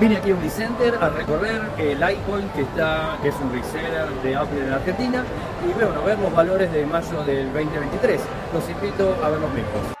Vine aquí a Unicenter a recorrer el iPhone que está, es un reseller de Apple en Argentina y bueno, ver los valores de mayo del 2023. Los invito a ver los mismos.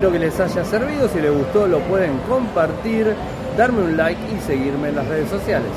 Espero que les haya servido, si les gustó lo pueden compartir, darme un like y seguirme en las redes sociales.